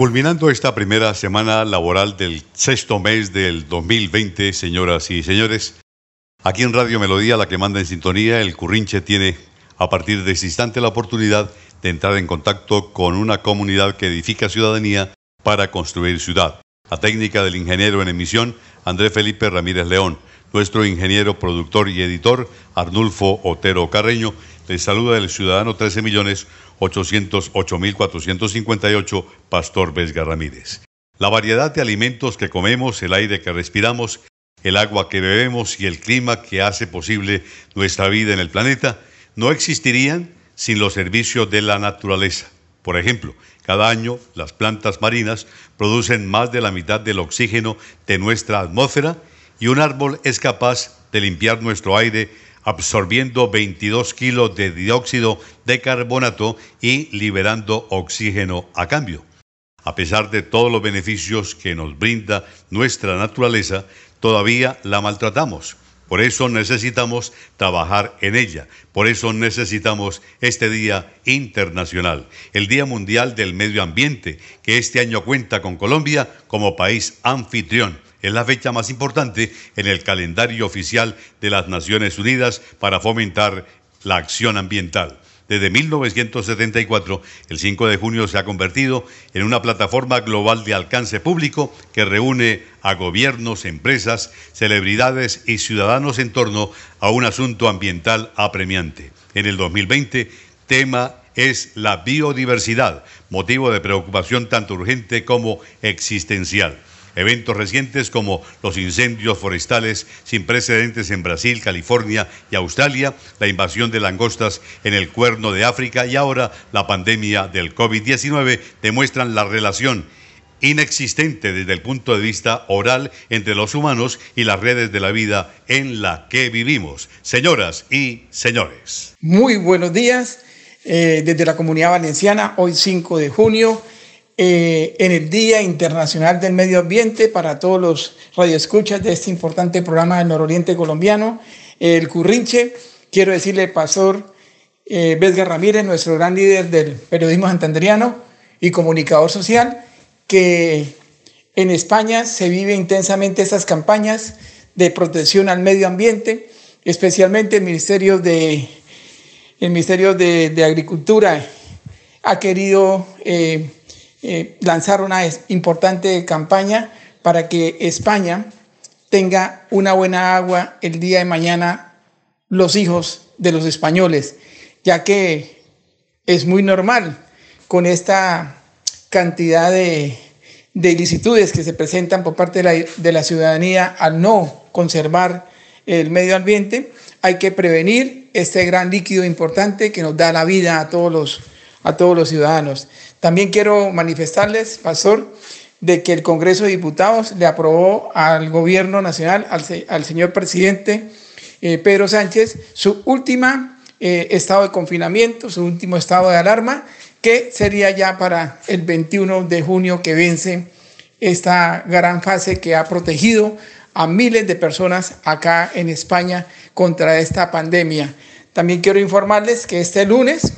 Culminando esta primera semana laboral del sexto mes del 2020, señoras y señores, aquí en Radio Melodía, la que manda en sintonía, el Currinche tiene a partir de este instante la oportunidad de entrar en contacto con una comunidad que edifica ciudadanía para construir ciudad. La técnica del ingeniero en emisión, Andrés Felipe Ramírez León. Nuestro ingeniero, productor y editor, Arnulfo Otero Carreño, les saluda el ciudadano 13 millones 808.458, Pastor Vesga Ramírez. La variedad de alimentos que comemos, el aire que respiramos, el agua que bebemos y el clima que hace posible nuestra vida en el planeta no existirían sin los servicios de la naturaleza. Por ejemplo, cada año las plantas marinas producen más de la mitad del oxígeno de nuestra atmósfera y un árbol es capaz de limpiar nuestro aire absorbiendo 22 kilos de dióxido de carbonato y liberando oxígeno a cambio. A pesar de todos los beneficios que nos brinda nuestra naturaleza, todavía la maltratamos. Por eso necesitamos trabajar en ella. Por eso necesitamos este Día Internacional, el Día Mundial del Medio Ambiente, que este año cuenta con Colombia como país anfitrión es la fecha más importante en el calendario oficial de las Naciones Unidas para fomentar la acción ambiental. Desde 1974, el 5 de junio se ha convertido en una plataforma global de alcance público que reúne a gobiernos, empresas, celebridades y ciudadanos en torno a un asunto ambiental apremiante. En el 2020, tema es la biodiversidad, motivo de preocupación tanto urgente como existencial. Eventos recientes como los incendios forestales sin precedentes en Brasil, California y Australia, la invasión de langostas en el cuerno de África y ahora la pandemia del COVID-19 demuestran la relación inexistente desde el punto de vista oral entre los humanos y las redes de la vida en la que vivimos. Señoras y señores. Muy buenos días eh, desde la comunidad valenciana, hoy 5 de junio. Eh, en el Día Internacional del Medio Ambiente para todos los radioescuchas de este importante programa del nororiente colombiano, el Currinche. Quiero decirle, Pastor eh, Vesga Ramírez, nuestro gran líder del periodismo santanderiano y comunicador social, que en España se vive intensamente estas campañas de protección al medio ambiente, especialmente el Ministerio de, el Ministerio de, Agricultura ha querido... Eh, eh, lanzar una importante campaña para que España tenga una buena agua el día de mañana los hijos de los españoles, ya que es muy normal con esta cantidad de, de ilicitudes que se presentan por parte de la, de la ciudadanía al no conservar el medio ambiente, hay que prevenir este gran líquido importante que nos da la vida a todos los, a todos los ciudadanos. También quiero manifestarles, Pastor, de que el Congreso de Diputados le aprobó al Gobierno Nacional, al, señor presidente eh, Pedro Sánchez, su última eh, estado de confinamiento, su último estado de alarma, que sería ya para el 21 de junio que vence esta gran fase que ha protegido a miles de personas acá en España contra esta pandemia. También quiero informarles que este lunes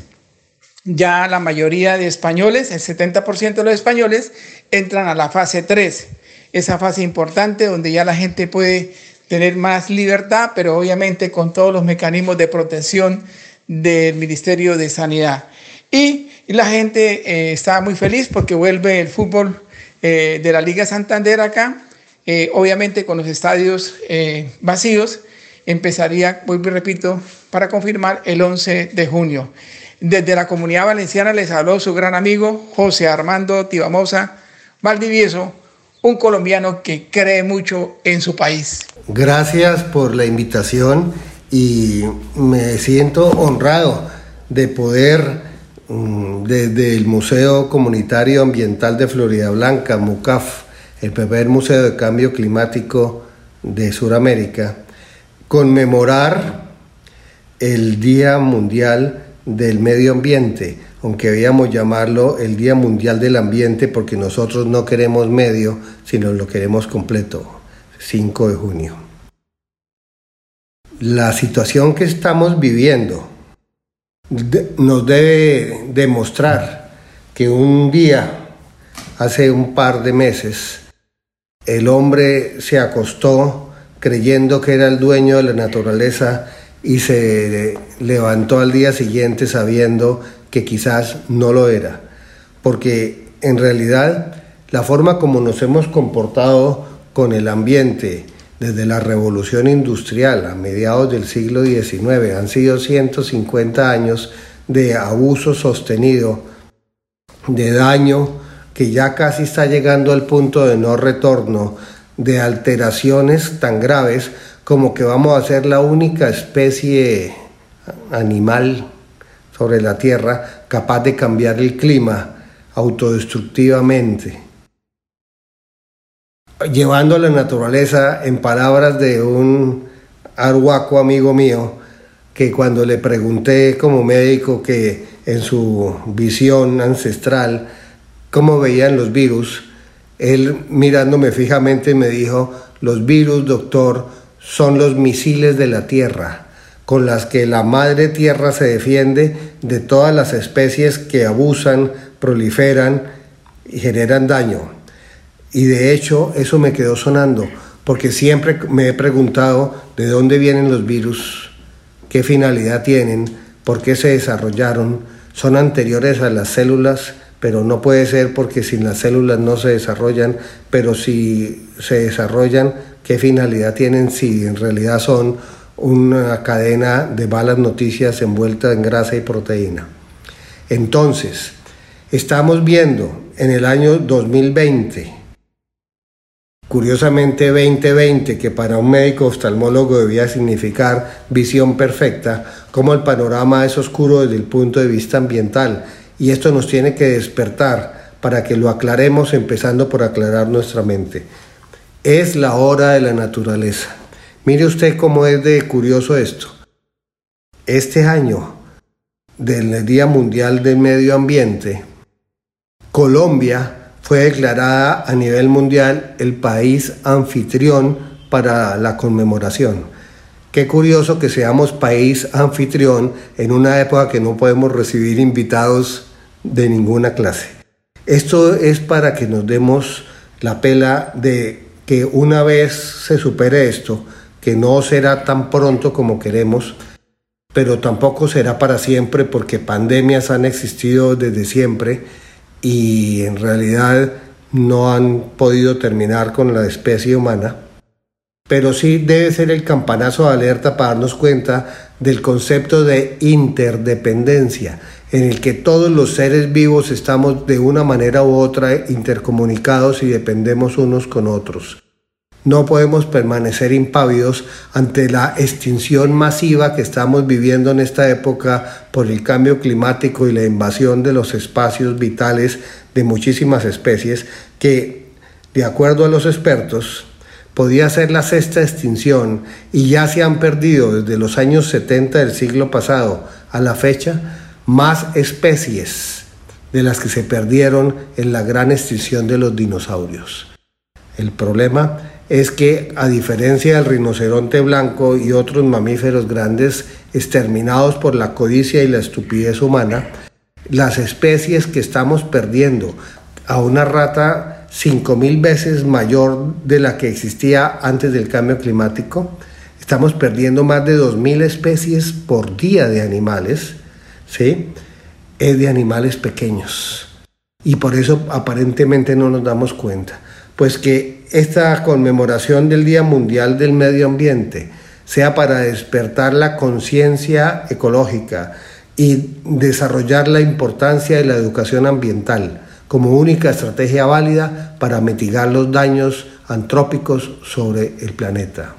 ya la mayoría de españoles, el 70% de los españoles, entran a la fase 3, esa fase importante donde ya la gente puede tener más libertad, pero obviamente con todos los mecanismos de protección del Ministerio de Sanidad. Y la gente eh, está muy feliz porque vuelve el fútbol eh, de la Liga Santander acá, eh, obviamente con los estadios vacíos, empezaría, vuelvo y repito, para confirmar, el 11 de junio. Desde la comunidad valenciana les habló su gran amigo José Armando Tibamosa Valdivieso, un colombiano que cree mucho en su país. Gracias por la invitación y me siento honrado de poder mm, desde el Museo Comunitario Ambiental de Florida Blanca, MUCAF, el primer museo de cambio climático de Sudamérica, conmemorar el Día Mundial del Medio Ambiente, aunque debíamos llamarlo el Día Mundial del Ambiente porque nosotros no queremos medio, sino lo queremos completo, 5 de junio. La situación que estamos viviendo nos debe demostrar que un día, hace un par de meses, el hombre se acostó creyendo que era el dueño de la naturaleza y se levantó al día siguiente sabiendo que quizás no lo era. Porque en realidad la forma como nos hemos comportado con el ambiente desde la revolución industrial a mediados del siglo XIX han sido 150 años de abuso sostenido, de daño que ya casi está llegando al punto de no retorno, de alteraciones tan graves como que vamos a ser la única especie animal sobre la Tierra capaz de cambiar el clima autodestructivamente. Llevando a la naturaleza, en palabras de un arhuaco amigo mío, que cuando le pregunté como médico que en su visión ancestral cómo veían los virus, él mirándome fijamente me dijo, los virus, doctor, son los misiles de la Tierra, con las que la madre Tierra se defiende de todas las especies que abusan, proliferan y generan daño. Y de hecho eso me quedó sonando, porque siempre me he preguntado de dónde vienen los virus, qué finalidad tienen, por qué se desarrollaron, son anteriores a las células, pero no puede ser porque sin las células no se desarrollan, pero si se desarrollan qué finalidad tienen si en realidad son una cadena de malas noticias envuelta en grasa y proteína. Entonces, estamos viendo en el año 2020, curiosamente 2020, que para un médico oftalmólogo debía significar visión perfecta, como el panorama es oscuro desde el punto de vista ambiental, y esto nos tiene que despertar para que lo aclaremos empezando por aclarar nuestra mente. Es la hora de la naturaleza. Mire usted cómo es de curioso esto. Este año del Día Mundial del Medio Ambiente, Colombia fue declarada a nivel mundial el país anfitrión para la conmemoración. Qué curioso que seamos país anfitrión en una época que no podemos recibir invitados de ninguna clase. Esto es para que nos demos la pela de que una vez se supere esto, que no será tan pronto como queremos, pero tampoco será para siempre porque pandemias han existido desde siempre y en realidad no han podido terminar con la especie humana. Pero sí debe ser el campanazo de alerta para darnos cuenta del concepto de interdependencia, en el que todos los seres vivos estamos de una manera u otra intercomunicados y dependemos unos con otros. No podemos permanecer impávidos ante la extinción masiva que estamos viviendo en esta época por el cambio climático y la invasión de los espacios vitales de muchísimas especies que, de acuerdo a los expertos, podía ser la sexta extinción y ya se han perdido desde los años 70 del siglo pasado a la fecha más especies de las que se perdieron en la gran extinción de los dinosaurios. El problema es que, a diferencia del rinoceronte blanco y otros mamíferos grandes exterminados por la codicia y la estupidez humana, las especies que estamos perdiendo a una rata 5.000 veces mayor de la que existía antes del cambio climático, estamos perdiendo más de 2.000 especies por día de animales, ¿sí? Es de animales pequeños. Y por eso aparentemente no nos damos cuenta. Pues que esta conmemoración del Día Mundial del Medio Ambiente sea para despertar la conciencia ecológica y desarrollar la importancia de la educación ambiental como única estrategia válida para mitigar los daños antrópicos sobre el planeta.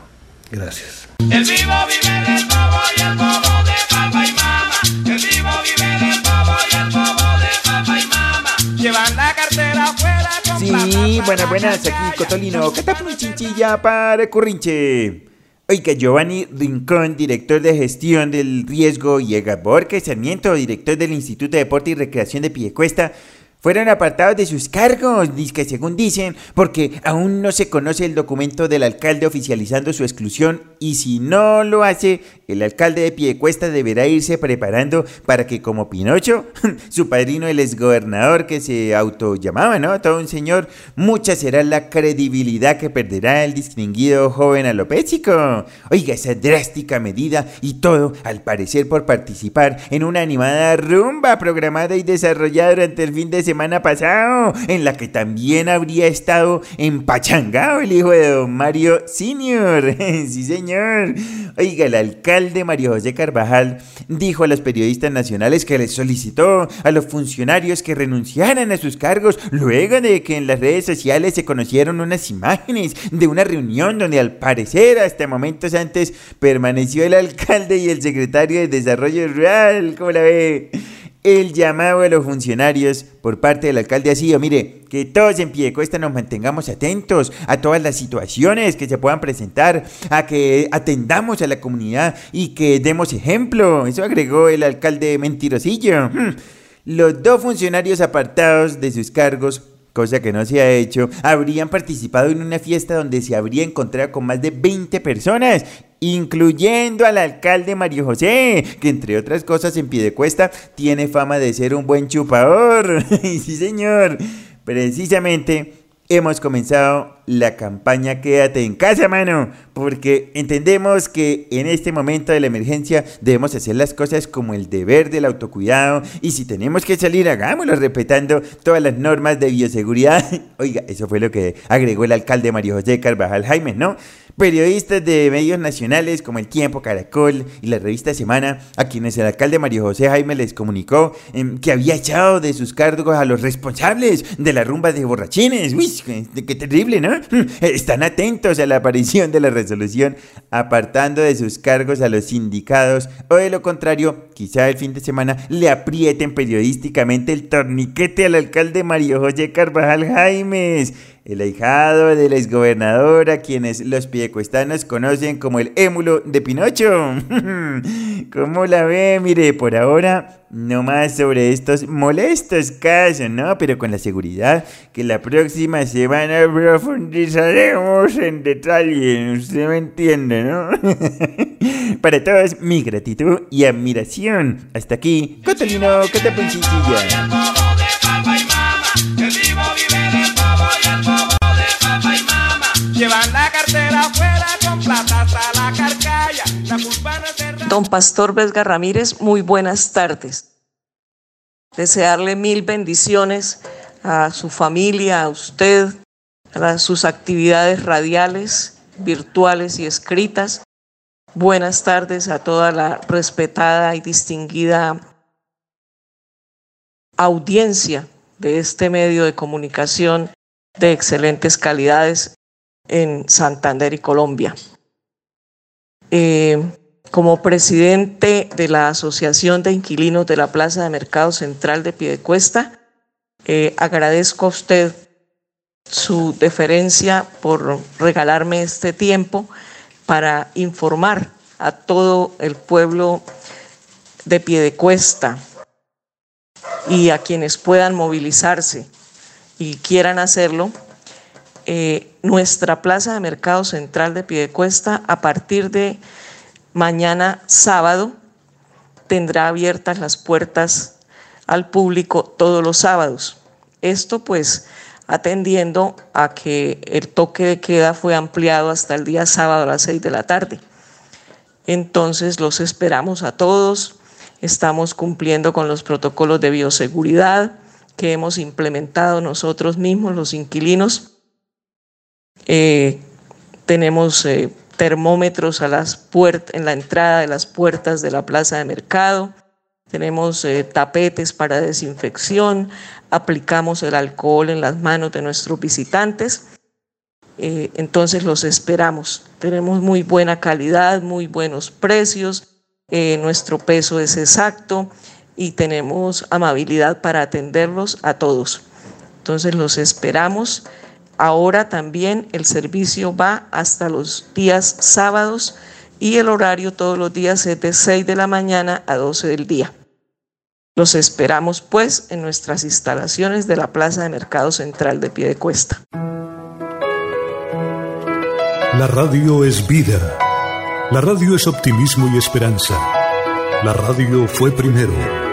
Gracias. Sí, buenas, buenas, aquí Cotolino, catapum chinchilla para Currinche. Oiga, Giovanni Rincón, director de gestión del riesgo, y Edgar Borges Sarmiento, director del Instituto de Deporte y Recreación de Piedecuesta, fueron apartados de sus cargos, que según dicen, porque aún no se conoce el documento del alcalde oficializando su exclusión y si no lo hace, el alcalde de Piedecuesta deberá irse preparando para que como Pinocho, su padrino el exgobernador que se autollamaba, ¿no? Todo un señor, mucha será la credibilidad que perderá el distinguido joven alopécico. Oiga, esa drástica medida y todo, al parecer por participar en una animada rumba programada y desarrollada durante el fin de semana semana pasado, en la que también habría estado empachangado el hijo de don Mario Senior. sí, señor. Oiga, el alcalde Mario José Carvajal dijo a los periodistas nacionales que les solicitó a los funcionarios que renunciaran a sus cargos luego de que en las redes sociales se conocieron unas imágenes de una reunión donde al parecer hasta momentos antes permaneció el alcalde y el secretario de Desarrollo Rural. ¿Cómo la ve? El llamado a los funcionarios por parte del alcalde ha sido, mire, que todos en pie de cuesta nos mantengamos atentos a todas las situaciones que se puedan presentar, a que atendamos a la comunidad y que demos ejemplo. Eso agregó el alcalde mentirosillo. Hmm. Los dos funcionarios apartados de sus cargos cosa que no se ha hecho, habrían participado en una fiesta donde se habría encontrado con más de 20 personas, incluyendo al alcalde Mario José, que entre otras cosas en Piedecuesta tiene fama de ser un buen chupador. sí, señor. Precisamente hemos comenzado la campaña Quédate en casa, mano, porque entendemos que en este momento de la emergencia debemos hacer las cosas como el deber del autocuidado y si tenemos que salir, hagámoslo respetando todas las normas de bioseguridad. Oiga, eso fue lo que agregó el alcalde Mario José Carvajal Jaime, ¿no? Periodistas de medios nacionales como El Tiempo, Caracol y la revista Semana, a quienes el alcalde Mario José Jaime les comunicó em, que había echado de sus cargos a los responsables de la rumba de borrachines. Uy, qué, terrible, ¿no? Están atentos a la aparición de la resolución, apartando de sus cargos a los sindicados, o de lo contrario, quizá el fin de semana le aprieten periodísticamente el torniquete al alcalde Mario José Carvajal Jaimes el ahijado del exgobernador a quienes los piedecuestanos conocen como el émulo de Pinocho. ¿Cómo la ve? Mire, por ahora no más sobre estos molestos casos, ¿no? Pero con la seguridad que la próxima semana profundizaremos en detalle, usted me entiende, ¿no? Para todos, mi gratitud y admiración. Hasta aquí, Cotolino Catapunchinchilla. Don Pastor Vesga Ramírez, muy buenas tardes. Desearle mil bendiciones a su familia, a usted, a sus actividades radiales, virtuales y escritas. Buenas tardes a toda la respetada y distinguida audiencia de este medio de comunicación de excelentes calidades en Santander y Colombia. Eh, como presidente de la Asociación de Inquilinos de la Plaza de Mercado Central de Piedecuesta, eh, agradezco a usted su deferencia por regalarme este tiempo para informar a todo el pueblo de Piedecuesta y a quienes puedan movilizarse y quieran hacerlo eh, nuestra plaza de mercado central de Piedecuesta a partir de mañana sábado tendrá abiertas las puertas al público todos los sábados. Esto pues atendiendo a que el toque de queda fue ampliado hasta el día sábado a las seis de la tarde. Entonces los esperamos a todos, estamos cumpliendo con los protocolos de bioseguridad que hemos implementado nosotros mismos, los inquilinos eh, tenemos eh, termómetros a las en la entrada de las puertas de la plaza de mercado. Tenemos eh, tapetes para desinfección. Aplicamos el alcohol en las manos de nuestros visitantes. entonces los esperamos. Tenemos muy buena calidad, muy buenos precios. nuestro peso es exacto y tenemos amabilidad para atenderlos a todos. Entonces los esperamos. Ahora también el servicio va hasta los días sábados y el horario todos los días es de 6 de la mañana a 12 del día. Los esperamos pues en nuestras instalaciones de la Plaza de Mercado Central de Piedecuesta. La radio es vida. La radio es optimismo y esperanza. La radio fue primero.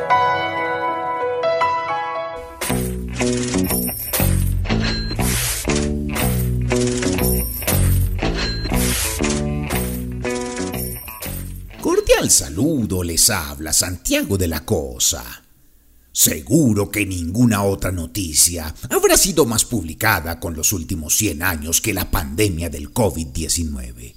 Les habla Santiago de la Cosa. Seguro que ninguna otra noticia habrá sido más publicada con los últimos 100 años que la pandemia del COVID-19.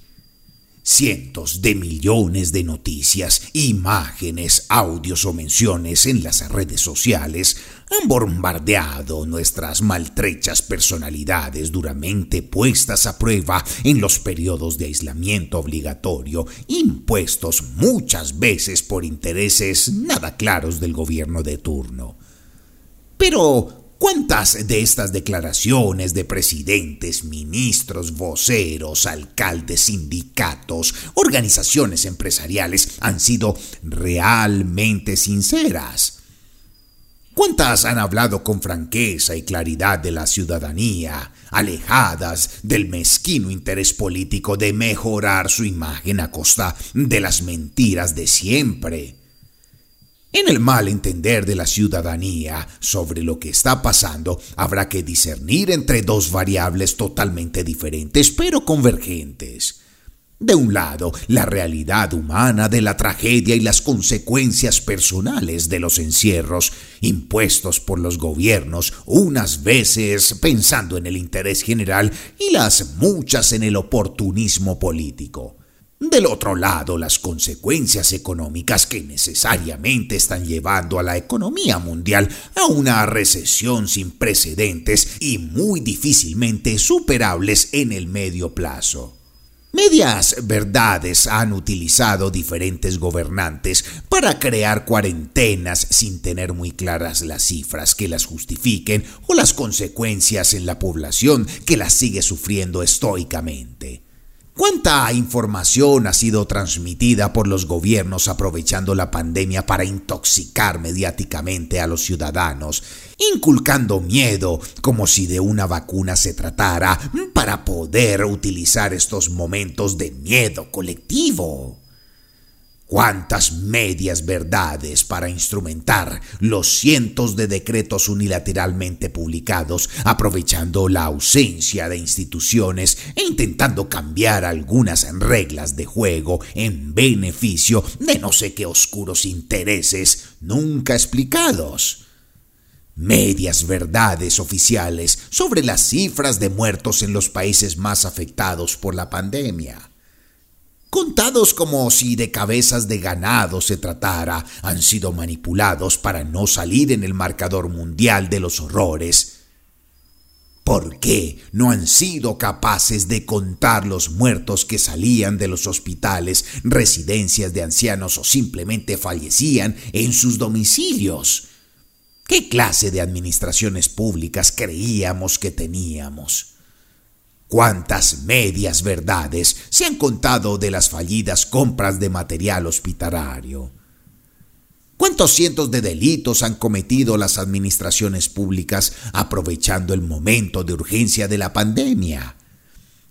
Cientos de millones de noticias, imágenes, audios o menciones en las redes sociales han bombardeado nuestras maltrechas personalidades duramente puestas a prueba en los periodos de aislamiento obligatorio, impuestos muchas veces por intereses nada claros del gobierno de turno. Pero, ¿Cuántas de estas declaraciones de presidentes, ministros, voceros, alcaldes, sindicatos, organizaciones empresariales han sido realmente sinceras? ¿Cuántas han hablado con franqueza y claridad de la ciudadanía, alejadas del mezquino interés político de mejorar su imagen a costa de las mentiras de siempre? En el mal entender de la ciudadanía sobre lo que está pasando, habrá que discernir entre dos variables totalmente diferentes pero convergentes. De un lado, la realidad humana de la tragedia y las consecuencias personales de los encierros impuestos por los gobiernos, unas veces pensando en el interés general y las muchas en el oportunismo político. Del otro lado, las consecuencias económicas que necesariamente están llevando a la economía mundial a una recesión sin precedentes y muy difícilmente superables en el medio plazo. Medias verdades han utilizado diferentes gobernantes para crear cuarentenas sin tener muy claras las cifras que las justifiquen o las consecuencias en la población que las sigue sufriendo estoicamente. ¿Cuánta información ha sido transmitida por los gobiernos aprovechando la pandemia para intoxicar mediáticamente a los ciudadanos, inculcando miedo como si de una vacuna se tratara para poder utilizar estos momentos de miedo colectivo? Cuántas medias verdades para instrumentar los cientos de decretos unilateralmente publicados, aprovechando la ausencia de instituciones e intentando cambiar algunas reglas de juego en beneficio de no sé qué oscuros intereses nunca explicados. Medias verdades oficiales sobre las cifras de muertos en los países más afectados por la pandemia contados como si de cabezas de ganado se tratara, han sido manipulados para no salir en el marcador mundial de los horrores. ¿Por qué no han sido capaces de contar los muertos que salían de los hospitales, residencias de ancianos o simplemente fallecían en sus domicilios? ¿Qué clase de administraciones públicas creíamos que teníamos? ¿Cuántas medias verdades se han contado de las fallidas compras de material hospitalario? ¿Cuántos cientos de delitos han cometido las administraciones públicas aprovechando el momento de urgencia de la pandemia?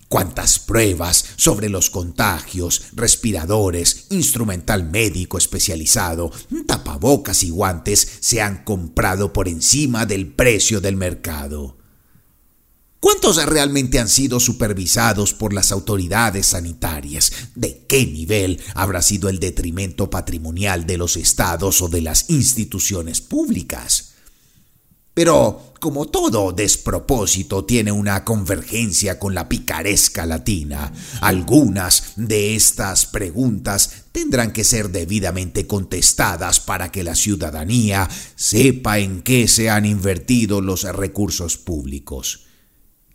¿Cuántas pruebas sobre los contagios, respiradores, instrumental médico especializado, tapabocas y guantes se han comprado por encima del precio del mercado? ¿Cuántos realmente han sido supervisados por las autoridades sanitarias? ¿De qué nivel habrá sido el detrimento patrimonial de los estados o de las instituciones públicas? Pero, como todo despropósito tiene una convergencia con la picaresca latina, algunas de estas preguntas tendrán que ser debidamente contestadas para que la ciudadanía sepa en qué se han invertido los recursos públicos.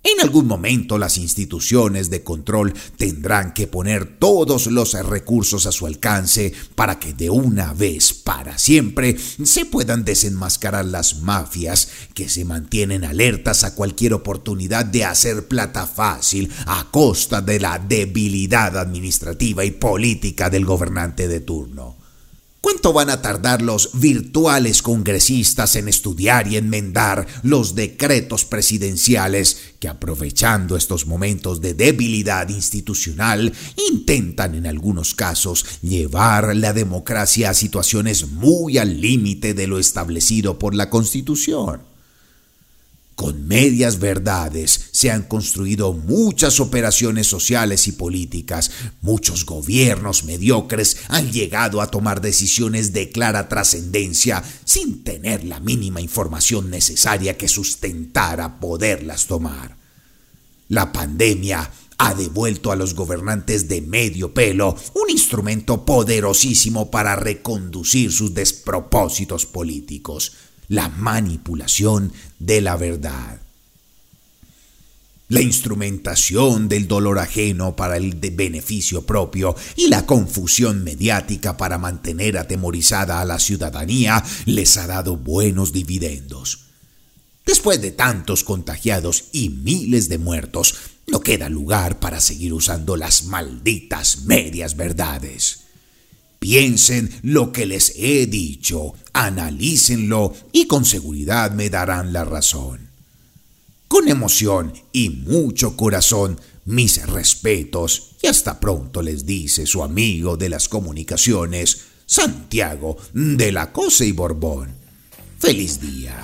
En algún momento las instituciones de control tendrán que poner todos los recursos a su alcance para que de una vez para siempre se puedan desenmascarar las mafias que se mantienen alertas a cualquier oportunidad de hacer plata fácil a costa de la debilidad administrativa y política del gobernante de turno. ¿Cuánto van a tardar los virtuales congresistas en estudiar y enmendar los decretos presidenciales que aprovechando estos momentos de debilidad institucional intentan en algunos casos llevar la democracia a situaciones muy al límite de lo establecido por la Constitución? Con medias verdades se han construido muchas operaciones sociales y políticas. Muchos gobiernos mediocres han llegado a tomar decisiones de clara trascendencia sin tener la mínima información necesaria que sustentara poderlas tomar. La pandemia ha devuelto a los gobernantes de medio pelo un instrumento poderosísimo para reconducir sus despropósitos políticos la manipulación de la verdad. La instrumentación del dolor ajeno para el beneficio propio y la confusión mediática para mantener atemorizada a la ciudadanía les ha dado buenos dividendos. Después de tantos contagiados y miles de muertos, no queda lugar para seguir usando las malditas medias verdades. Piensen lo que les he dicho, analícenlo y con seguridad me darán la razón. Con emoción y mucho corazón, mis respetos y hasta pronto les dice su amigo de las comunicaciones, Santiago de la Cosa y Borbón. Feliz día.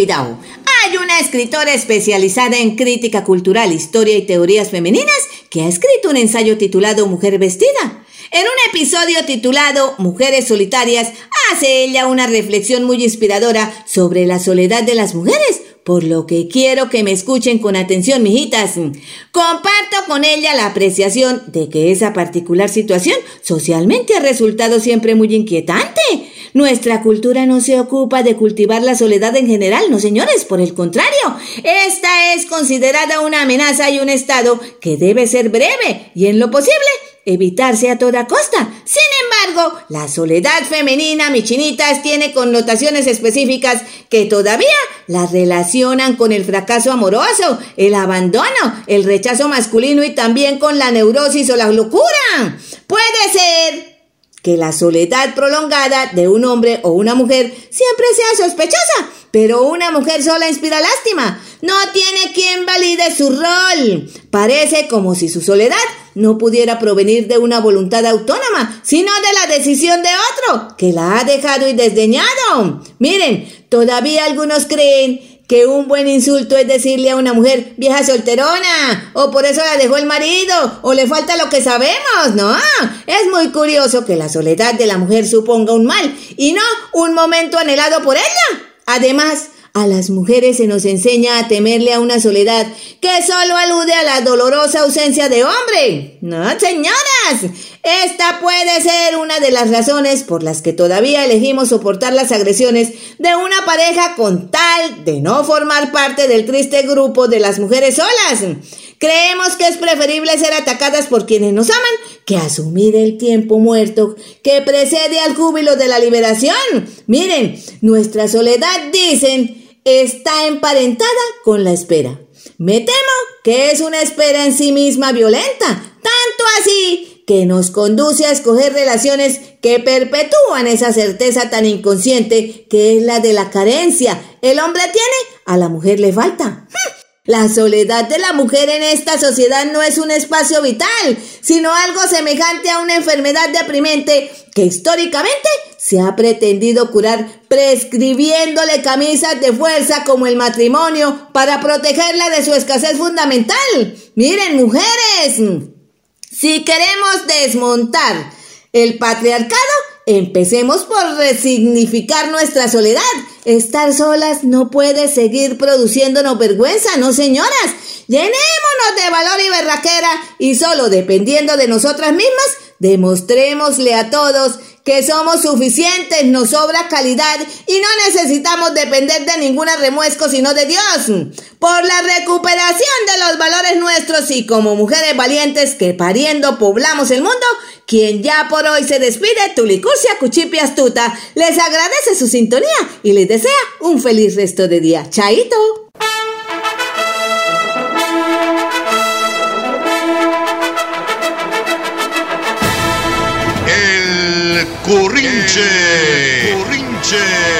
Hay una escritora especializada en crítica cultural, historia y teorías femeninas que ha escrito un ensayo titulado Mujer Vestida. En un episodio titulado Mujeres Solitarias, hace ella una reflexión muy inspiradora sobre la soledad de las mujeres, por lo que quiero que me escuchen con atención, mijitas. Comparto con ella la apreciación de que esa particular situación socialmente ha resultado siempre muy inquietante. Nuestra cultura no se ocupa de cultivar la soledad en general, no señores, por el contrario, esta es considerada una amenaza y un estado que debe ser breve y en lo posible evitarse a toda costa. Sin embargo, la soledad femenina, mi chinitas, tiene connotaciones específicas que todavía la relacionan con el fracaso amoroso, el abandono, el rechazo masculino y también con la neurosis o la locura. Puede ser que la soledad prolongada de un hombre o una mujer siempre sea sospechosa, pero una mujer sola inspira lástima. No tiene quien valide su rol. Parece como si su soledad no pudiera provenir de una voluntad autónoma, sino de la decisión de otro, que la ha dejado y desdeñado. Miren, todavía algunos creen que un buen insulto es decirle a una mujer vieja solterona, o por eso la dejó el marido, o le falta lo que sabemos, ¿no? Es muy curioso que la soledad de la mujer suponga un mal y no un momento anhelado por ella. Además, a las mujeres se nos enseña a temerle a una soledad que solo alude a la dolorosa ausencia de hombre. No, señoras, esta puede ser una de las razones por las que todavía elegimos soportar las agresiones de una pareja con tal de no formar parte del triste grupo de las mujeres solas. Creemos que es preferible ser atacadas por quienes nos aman que asumir el tiempo muerto que precede al júbilo de la liberación. Miren, nuestra soledad, dicen, está emparentada con la espera. Me temo que es una espera en sí misma violenta, tanto así que nos conduce a escoger relaciones que perpetúan esa certeza tan inconsciente que es la de la carencia. El hombre tiene, a la mujer le falta. La soledad de la mujer en esta sociedad no es un espacio vital, sino algo semejante a una enfermedad deprimente que históricamente se ha pretendido curar prescribiéndole camisas de fuerza como el matrimonio para protegerla de su escasez fundamental. Miren, mujeres, si queremos desmontar el patriarcado, empecemos por resignificar nuestra soledad. Estar solas no puede seguir produciéndonos vergüenza, no señoras. Llenémonos de valor y berraquera y solo dependiendo de nosotras mismas, demostrémosle a todos que somos suficientes, nos sobra calidad y no necesitamos depender de ninguna remuesco sino de Dios. Por la recuperación de los valores nuestros y como mujeres valientes que pariendo poblamos el mundo, quien ya por hoy se despide, Tulicurcia Cuchipi Astuta, les agradece su sintonía y les desea un feliz resto de día. Chaito. Currinche. Currinche.